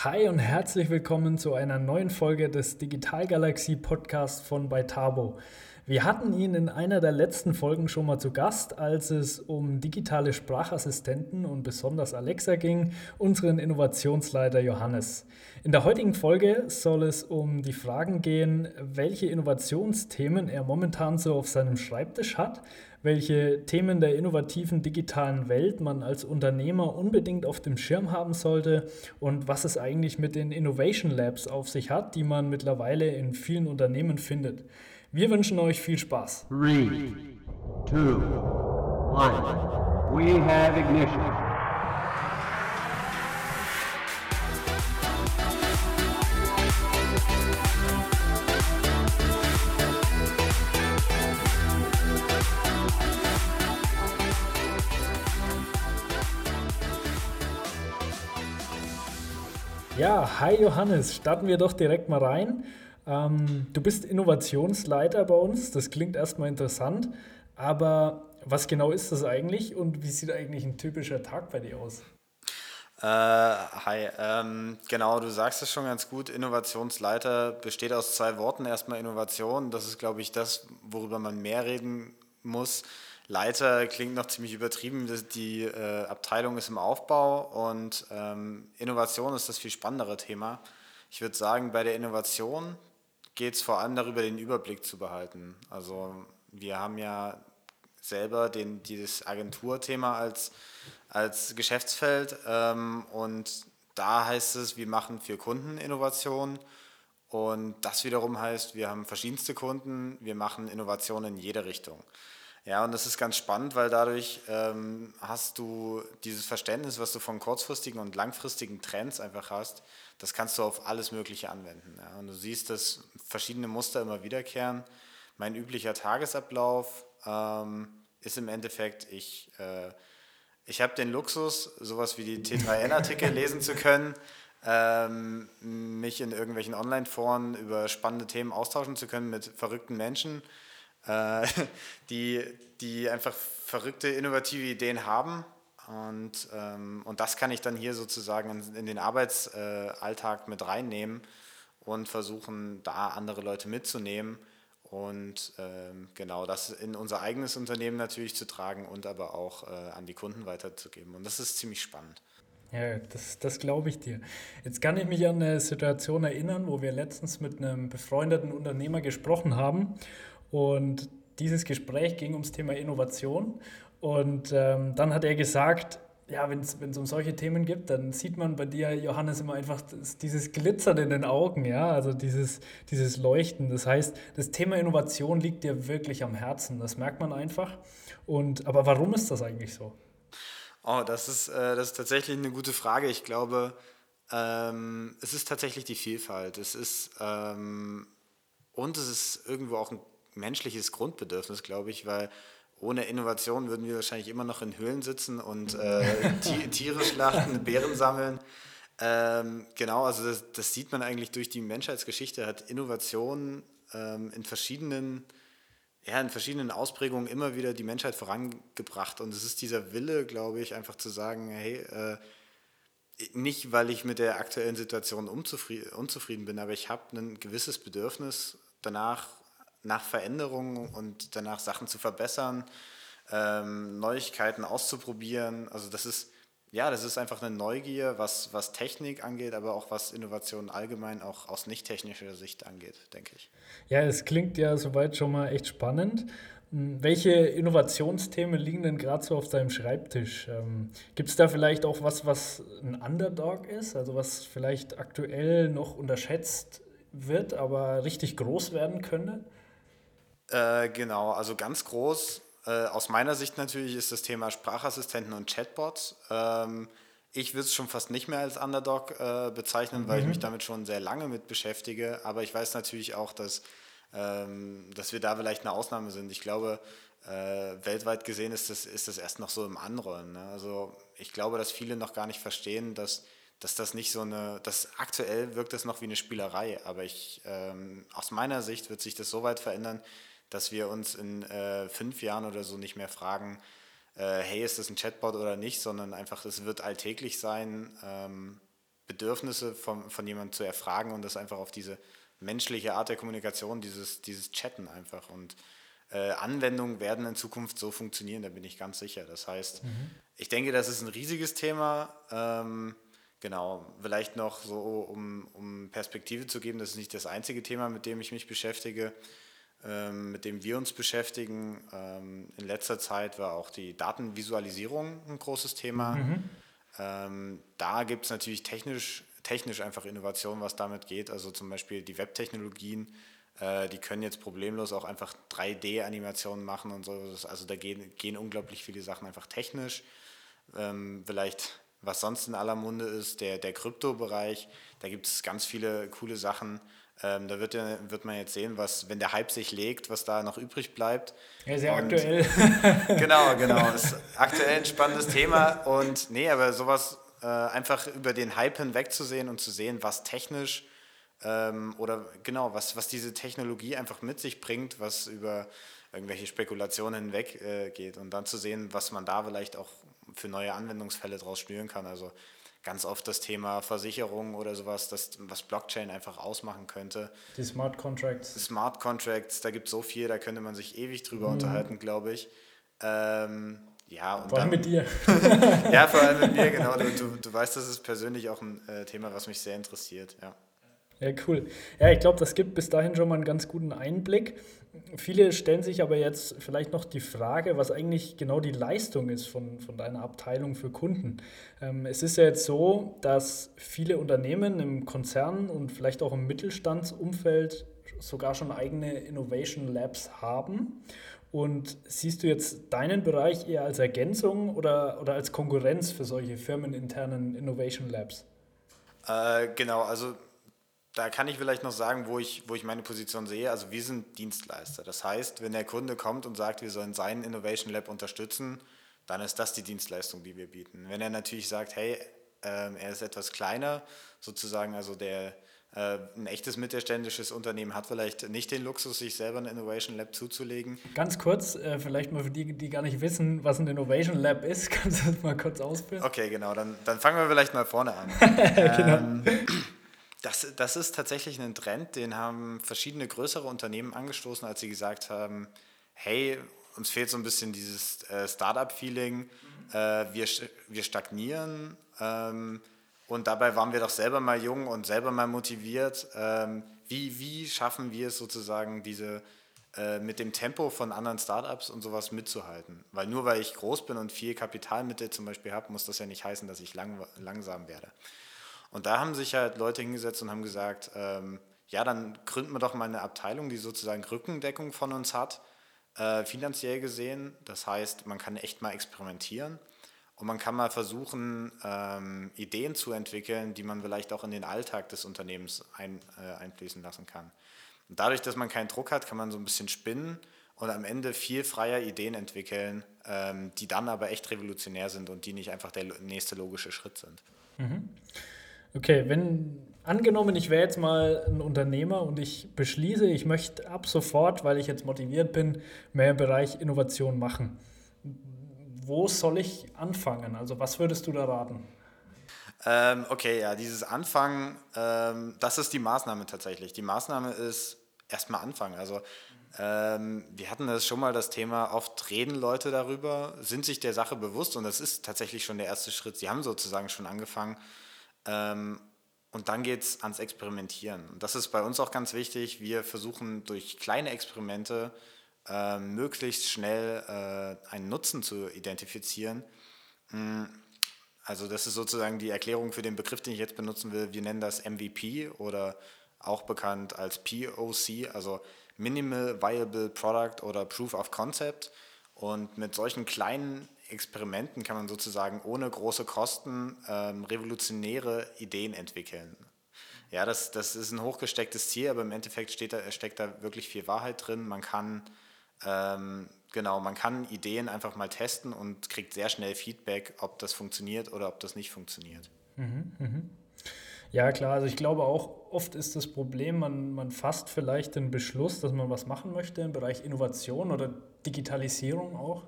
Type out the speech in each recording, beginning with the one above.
Hi und herzlich willkommen zu einer neuen Folge des Digitalgalaxie Podcast von Beitabo. Wir hatten ihn in einer der letzten Folgen schon mal zu Gast, als es um digitale Sprachassistenten und besonders Alexa ging, unseren Innovationsleiter Johannes. In der heutigen Folge soll es um die Fragen gehen, welche Innovationsthemen er momentan so auf seinem Schreibtisch hat, welche Themen der innovativen digitalen Welt man als Unternehmer unbedingt auf dem Schirm haben sollte und was es eigentlich mit den Innovation Labs auf sich hat, die man mittlerweile in vielen Unternehmen findet. Wir wünschen euch viel Spaß. Three, two, one. We have ignition. Ja, hi Johannes, starten wir doch direkt mal rein. Ähm, du bist Innovationsleiter bei uns, das klingt erstmal interessant, aber was genau ist das eigentlich und wie sieht eigentlich ein typischer Tag bei dir aus? Äh, hi, ähm, genau, du sagst es schon ganz gut. Innovationsleiter besteht aus zwei Worten. Erstmal Innovation, das ist, glaube ich, das, worüber man mehr reden muss. Leiter klingt noch ziemlich übertrieben. Die äh, Abteilung ist im Aufbau und ähm, Innovation ist das viel spannendere Thema. Ich würde sagen, bei der Innovation geht es vor allem darüber, den Überblick zu behalten. Also wir haben ja selber den, dieses Agenturthema als, als Geschäftsfeld ähm, und da heißt es, wir machen für Kunden Innovation und das wiederum heißt, wir haben verschiedenste Kunden, wir machen Innovationen in jede Richtung. Ja, und das ist ganz spannend, weil dadurch ähm, hast du dieses Verständnis, was du von kurzfristigen und langfristigen Trends einfach hast, das kannst du auf alles Mögliche anwenden. Ja. Und du siehst, dass verschiedene Muster immer wiederkehren. Mein üblicher Tagesablauf ähm, ist im Endeffekt, ich, äh, ich habe den Luxus, sowas wie die T3N-Artikel lesen zu können, ähm, mich in irgendwelchen Online-Foren über spannende Themen austauschen zu können mit verrückten Menschen äh, die, die einfach verrückte, innovative Ideen haben. Und, ähm, und das kann ich dann hier sozusagen in, in den Arbeitsalltag mit reinnehmen und versuchen, da andere Leute mitzunehmen und ähm, genau das in unser eigenes Unternehmen natürlich zu tragen und aber auch äh, an die Kunden weiterzugeben. Und das ist ziemlich spannend. Ja, das, das glaube ich dir. Jetzt kann ich mich an eine Situation erinnern, wo wir letztens mit einem befreundeten Unternehmer gesprochen haben und dieses Gespräch ging ums Thema Innovation. Und ähm, dann hat er gesagt, ja, wenn es um solche Themen gibt, dann sieht man bei dir, Johannes, immer einfach das, dieses Glitzern in den Augen, ja, also dieses, dieses Leuchten. Das heißt, das Thema Innovation liegt dir wirklich am Herzen. Das merkt man einfach. Und, aber warum ist das eigentlich so? Oh, das ist, äh, das ist tatsächlich eine gute Frage. Ich glaube, ähm, es ist tatsächlich die Vielfalt. Es ist, ähm, und es ist irgendwo auch ein menschliches Grundbedürfnis, glaube ich, weil ohne Innovation würden wir wahrscheinlich immer noch in Höhlen sitzen und äh, Tiere schlachten, Beeren sammeln. Ähm, genau, also das, das, sieht man eigentlich durch die Menschheitsgeschichte, hat Innovation ähm, in verschiedenen ja, in verschiedenen Ausprägungen immer wieder die Menschheit vorangebracht. Und es ist dieser Wille, glaube ich, einfach zu sagen, hey, äh, nicht weil ich mit der aktuellen Situation unzufrieden, unzufrieden bin, aber ich habe ein gewisses Bedürfnis danach, nach Veränderungen und danach Sachen zu verbessern, ähm, Neuigkeiten auszuprobieren. Also das ist, ja, das ist einfach eine Neugier, was, was Technik angeht, aber auch was Innovation allgemein auch aus nicht technischer Sicht angeht, denke ich. Ja, es klingt ja soweit schon mal echt spannend. Hm, welche Innovationsthemen liegen denn gerade so auf deinem Schreibtisch? Ähm, Gibt es da vielleicht auch was, was ein Underdog ist, also was vielleicht aktuell noch unterschätzt wird, aber richtig groß werden könnte? Äh, genau, also ganz groß. Äh, aus meiner Sicht natürlich ist das Thema Sprachassistenten und Chatbots. Ähm, ich würde es schon fast nicht mehr als Underdog äh, bezeichnen, mhm. weil ich mhm. mich damit schon sehr lange mit beschäftige. Aber ich weiß natürlich auch, dass, ähm, dass wir da vielleicht eine Ausnahme sind. Ich glaube, äh, weltweit gesehen ist das, ist das erst noch so im Anrollen. Ne? Also ich glaube, dass viele noch gar nicht verstehen, dass dass das nicht so eine, das aktuell wirkt das noch wie eine Spielerei, aber ich, ähm, aus meiner Sicht wird sich das so weit verändern, dass wir uns in äh, fünf Jahren oder so nicht mehr fragen, äh, hey, ist das ein Chatbot oder nicht, sondern einfach, es wird alltäglich sein. Ähm, Bedürfnisse von, von jemandem zu erfragen und das einfach auf diese menschliche Art der Kommunikation, dieses, dieses Chatten einfach. Und äh, Anwendungen werden in Zukunft so funktionieren, da bin ich ganz sicher. Das heißt, mhm. ich denke, das ist ein riesiges Thema. Ähm, genau, vielleicht noch so, um, um Perspektive zu geben, das ist nicht das einzige Thema, mit dem ich mich beschäftige, mit dem wir uns beschäftigen. Ähm, in letzter Zeit war auch die Datenvisualisierung ein großes Thema. Mhm. Ähm, da gibt es natürlich technisch, technisch einfach Innovationen, was damit geht. Also zum Beispiel die Webtechnologien äh, die können jetzt problemlos auch einfach 3D-Animationen machen und so. Also da gehen, gehen unglaublich viele Sachen einfach technisch. Ähm, vielleicht, was sonst in aller Munde ist, der, der Krypto-Bereich, da gibt es ganz viele coole Sachen. Ähm, da wird, ja, wird man jetzt sehen, was, wenn der Hype sich legt, was da noch übrig bleibt. Ja, sehr und, aktuell. genau, genau. Ist aktuell ein spannendes Thema. Und nee, aber sowas äh, einfach über den Hype hinwegzusehen und zu sehen, was technisch ähm, oder genau, was, was diese Technologie einfach mit sich bringt, was über irgendwelche Spekulationen hinweg äh, geht und dann zu sehen, was man da vielleicht auch für neue Anwendungsfälle draus spüren kann. Also ganz oft das Thema Versicherung oder sowas, das, was Blockchain einfach ausmachen könnte. Die Smart Contracts. Smart Contracts, da gibt es so viel, da könnte man sich ewig drüber mhm. unterhalten, glaube ich. Ähm, ja, und vor allem dann, mit dir. ja, vor allem mit mir, genau. Du, du, du weißt, das ist persönlich auch ein äh, Thema, was mich sehr interessiert, ja. Ja, cool. Ja, ich glaube, das gibt bis dahin schon mal einen ganz guten Einblick. Viele stellen sich aber jetzt vielleicht noch die Frage, was eigentlich genau die Leistung ist von, von deiner Abteilung für Kunden. Ähm, es ist ja jetzt so, dass viele Unternehmen im Konzern und vielleicht auch im Mittelstandsumfeld sogar schon eigene Innovation Labs haben. Und siehst du jetzt deinen Bereich eher als Ergänzung oder, oder als Konkurrenz für solche firmeninternen Innovation Labs? Äh, genau, also da kann ich vielleicht noch sagen, wo ich, wo ich meine Position sehe. Also wir sind Dienstleister. Das heißt, wenn der Kunde kommt und sagt, wir sollen sein Innovation Lab unterstützen, dann ist das die Dienstleistung, die wir bieten. Wenn er natürlich sagt, hey, äh, er ist etwas kleiner, sozusagen, also der äh, ein echtes mittelständisches Unternehmen hat vielleicht nicht den Luxus, sich selber ein Innovation Lab zuzulegen. Ganz kurz, äh, vielleicht mal für die, die gar nicht wissen, was ein Innovation Lab ist, kannst du das mal kurz ausführen? Okay, genau, dann, dann fangen wir vielleicht mal vorne an. genau. Ähm, das, das ist tatsächlich ein Trend, den haben verschiedene größere Unternehmen angestoßen, als sie gesagt haben, hey, uns fehlt so ein bisschen dieses äh, Startup-Feeling, äh, wir, wir stagnieren ähm, und dabei waren wir doch selber mal jung und selber mal motiviert. Ähm, wie, wie schaffen wir es sozusagen, diese äh, mit dem Tempo von anderen Startups und sowas mitzuhalten? Weil nur weil ich groß bin und viel Kapitalmittel zum Beispiel habe, muss das ja nicht heißen, dass ich lang, langsam werde. Und da haben sich halt Leute hingesetzt und haben gesagt, ähm, ja, dann gründen wir doch mal eine Abteilung, die sozusagen Rückendeckung von uns hat, äh, finanziell gesehen. Das heißt, man kann echt mal experimentieren und man kann mal versuchen, ähm, Ideen zu entwickeln, die man vielleicht auch in den Alltag des Unternehmens ein, äh, einfließen lassen kann. Und dadurch, dass man keinen Druck hat, kann man so ein bisschen spinnen und am Ende viel freier Ideen entwickeln, ähm, die dann aber echt revolutionär sind und die nicht einfach der nächste logische Schritt sind. Mhm. Okay, wenn angenommen, ich wäre jetzt mal ein Unternehmer und ich beschließe, ich möchte ab sofort, weil ich jetzt motiviert bin, mehr im Bereich Innovation machen. Wo soll ich anfangen? Also was würdest du da raten? Ähm, okay, ja, dieses Anfangen, ähm, das ist die Maßnahme tatsächlich. Die Maßnahme ist erstmal anfangen. Also ähm, wir hatten das schon mal das Thema, oft reden Leute darüber, sind sich der Sache bewusst und das ist tatsächlich schon der erste Schritt. Sie haben sozusagen schon angefangen, ähm, und dann geht es ans Experimentieren. Und das ist bei uns auch ganz wichtig. Wir versuchen durch kleine Experimente äh, möglichst schnell äh, einen Nutzen zu identifizieren. Mm, also das ist sozusagen die Erklärung für den Begriff, den ich jetzt benutzen will. Wir nennen das MVP oder auch bekannt als POC, also Minimal Viable Product oder Proof of Concept. Und mit solchen kleinen Experimenten kann man sozusagen ohne große Kosten ähm, revolutionäre Ideen entwickeln. Ja, das, das ist ein hochgestecktes Ziel, aber im Endeffekt steht da, steckt da wirklich viel Wahrheit drin. Man kann, ähm, genau, man kann Ideen einfach mal testen und kriegt sehr schnell Feedback, ob das funktioniert oder ob das nicht funktioniert. Mhm, mh. Ja, klar, also ich glaube auch, oft ist das Problem, man, man fasst vielleicht den Beschluss, dass man was machen möchte im Bereich Innovation oder Digitalisierung auch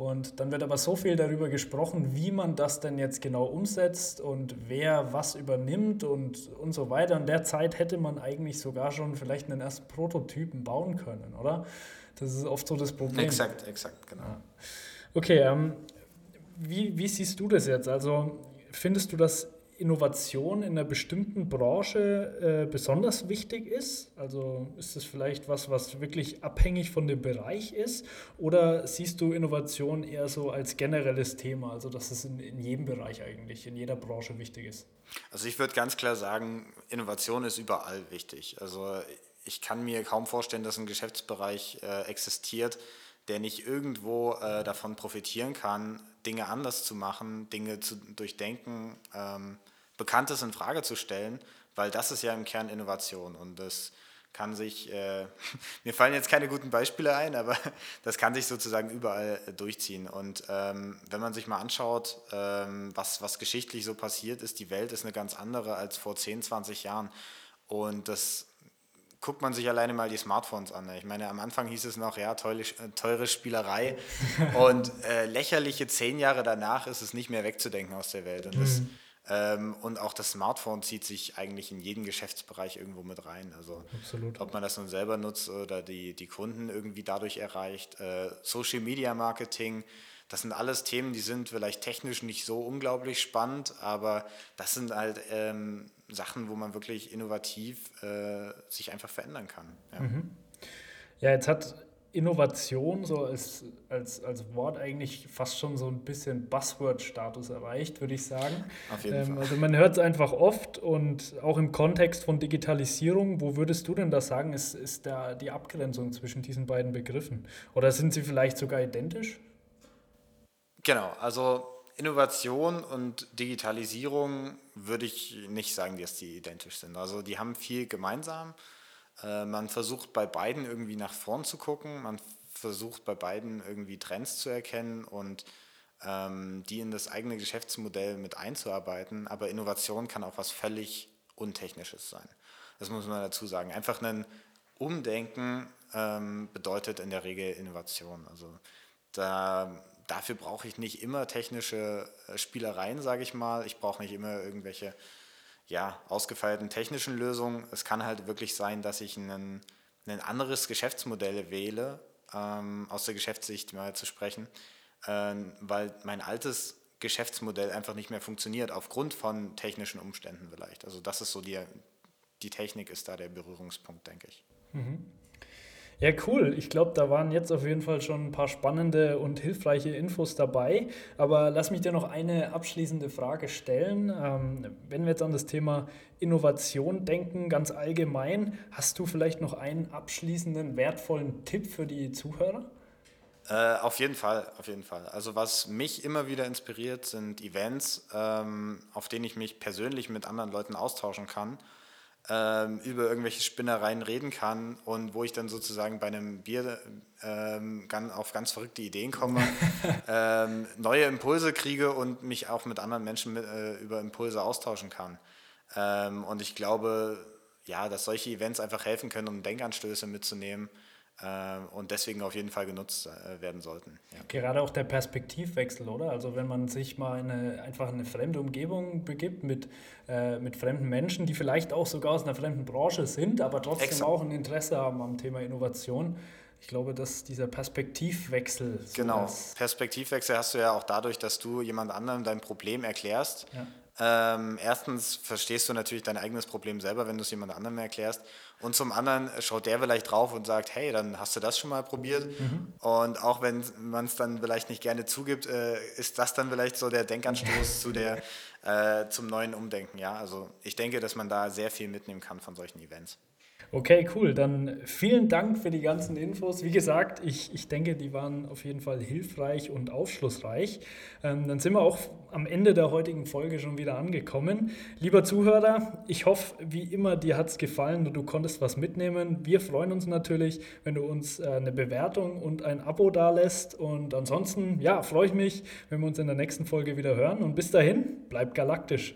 Und dann wird aber so viel darüber gesprochen, wie man das denn jetzt genau umsetzt und wer was übernimmt und, und so weiter. In der Zeit hätte man eigentlich sogar schon vielleicht einen ersten Prototypen bauen können, oder? Das ist oft so das Problem. Exakt, exakt, genau. Ja. Okay, ähm, wie, wie siehst du das jetzt? Also findest du, dass Innovation in einer bestimmten Branche äh, besonders wichtig ist? Also ist es vielleicht was, was wirklich abhängig von dem Bereich ist? Oder siehst du Innovation eher so als generelles Thema, also dass es in, in jedem Bereich eigentlich, in jeder Branche wichtig ist? Also ich würde ganz klar sagen, Innovation ist überall wichtig. Also ich kann mir kaum vorstellen, dass ein Geschäftsbereich äh, existiert, der nicht irgendwo äh, davon profitieren kann, Dinge anders zu machen, Dinge zu durchdenken, ähm, Bekanntes in Frage zu stellen, weil das ist ja im Kern Innovation und das kann sich, äh, mir fallen jetzt keine guten Beispiele ein, aber das kann sich sozusagen überall äh, durchziehen. Und ähm, wenn man sich mal anschaut, ähm, was, was geschichtlich so passiert ist, die Welt ist eine ganz andere als vor 10, 20 Jahren. Und das guckt man sich alleine mal die Smartphones an. Ich meine, am Anfang hieß es noch, ja, teure, teure Spielerei. und äh, lächerliche zehn Jahre danach ist es nicht mehr wegzudenken aus der Welt. Und das, mhm und auch das Smartphone zieht sich eigentlich in jeden Geschäftsbereich irgendwo mit rein. Also Absolut. ob man das nun selber nutzt oder die, die Kunden irgendwie dadurch erreicht. Äh, Social Media Marketing, das sind alles Themen, die sind vielleicht technisch nicht so unglaublich spannend, aber das sind halt ähm, Sachen, wo man wirklich innovativ äh, sich einfach verändern kann. Ja. Mhm. ja, jetzt hat Innovation so als, als, als Wort eigentlich fast schon so ein bisschen Buzzword-Status erreicht, würde ich sagen. Auf jeden ähm, Fall. Also man hört es einfach oft und auch im Kontext von Digitalisierung, wo würdest du denn da sagen, ist, ist da die Abgrenzung zwischen diesen beiden Begriffen? Oder sind sie vielleicht sogar identisch? Genau, also Innovation und Digitalisierung würde ich nicht sagen, dass die identisch sind. Also die haben viel gemeinsam. Äh, man versucht bei beiden irgendwie nach vorn zu gucken, man versucht bei beiden irgendwie Trends zu erkennen und ähm, die in das eigene Geschäftsmodell mit einzuarbeiten. Aber Innovation kann auch was völlig Untechnisches sein. Das muss man dazu sagen. Einfach ein Umdenken ähm, bedeutet in der Regel Innovation. Also da, dafür brauche ich nicht immer technische äh, Spielereien, sage ich mal. Ich brauche nicht immer irgendwelche ja, ausgefeilten technischen Lösungen. Es kann halt wirklich sein, dass ich ein, ein anderes Geschäftsmodell wähle, ähm, aus der Geschäftssicht mal zu sprechen, ähm, weil mein altes Geschäftsmodell einfach nicht mehr funktioniert, aufgrund von technischen Umständen vielleicht. Also das ist so die, die Technik ist da der Berührungspunkt, denke ich. Mhm. Ja, cool. Ich glaube, da waren jetzt auf jeden Fall schon ein paar spannende und hilfreiche Infos dabei. Aber lass mich dir noch eine abschließende Frage stellen. Ähm, wenn wir jetzt an das Thema Innovation denken, ganz allgemein, hast du vielleicht noch einen abschließenden, wertvollen Tipp für die Zuhörer? Äh, auf jeden Fall, auf jeden Fall. Also was mich immer wieder inspiriert, sind Events, ähm, auf denen ich mich persönlich mit anderen Leuten austauschen kann ähm, über irgendwelche Spinnereien reden kann und wo ich dann sozusagen bei einem Bier ähm, ganz, auf ganz verrückte Ideen komme, ähm, neue Impulse kriege und mich auch mit anderen Menschen mit, äh, über Impulse austauschen kann. Ähm, und ich glaube, ja, dass solche Events einfach helfen können, um Denkanstöße mitzunehmen und deswegen auf jeden Fall genutzt äh, werden sollten. Ja. Gerade auch der Perspektivwechsel, oder? Also wenn man sich mal in eine, einfach in eine fremde Umgebung begibt mit, äh, mit fremden Menschen, die vielleicht auch sogar aus einer fremden Branche sind, aber trotzdem Exakt. auch ein Interesse haben am Thema Innovation. Ich glaube, dass dieser Perspektivwechsel. So genau, Perspektivwechsel hast du ja auch dadurch, dass du jemand anderem dein Problem erklärst. Ja. Ähm, erstens verstehst du natürlich dein eigenes Problem selber, wenn du es jemand anderem erklärst. Und zum anderen schaut der vielleicht drauf und sagt, hey, dann hast du das schon mal probiert. Mhm. Und auch wenn man es dann vielleicht nicht gerne zugibt, äh, ist das dann vielleicht so der Denkanstoß zu der, äh, zum neuen Umdenken. Ja, also ich denke, dass man da sehr viel mitnehmen kann von solchen Events. Okay, cool. Dann vielen Dank für die ganzen Infos. Wie gesagt, ich, ich denke, die waren auf jeden Fall hilfreich und aufschlussreich. Ähm, dann sind wir auch am Ende der heutigen Folge schon wieder angekommen. Lieber Zuhörer, ich hoffe, wie immer, dir hat es gefallen und du konntest was mitnehmen. Wir freuen uns natürlich, wenn du uns äh, eine Bewertung und ein Abo dalässt. Und ansonsten, ja, freue ich mich, wenn wir uns in der nächsten Folge wieder hören. Und bis dahin, bleib galaktisch.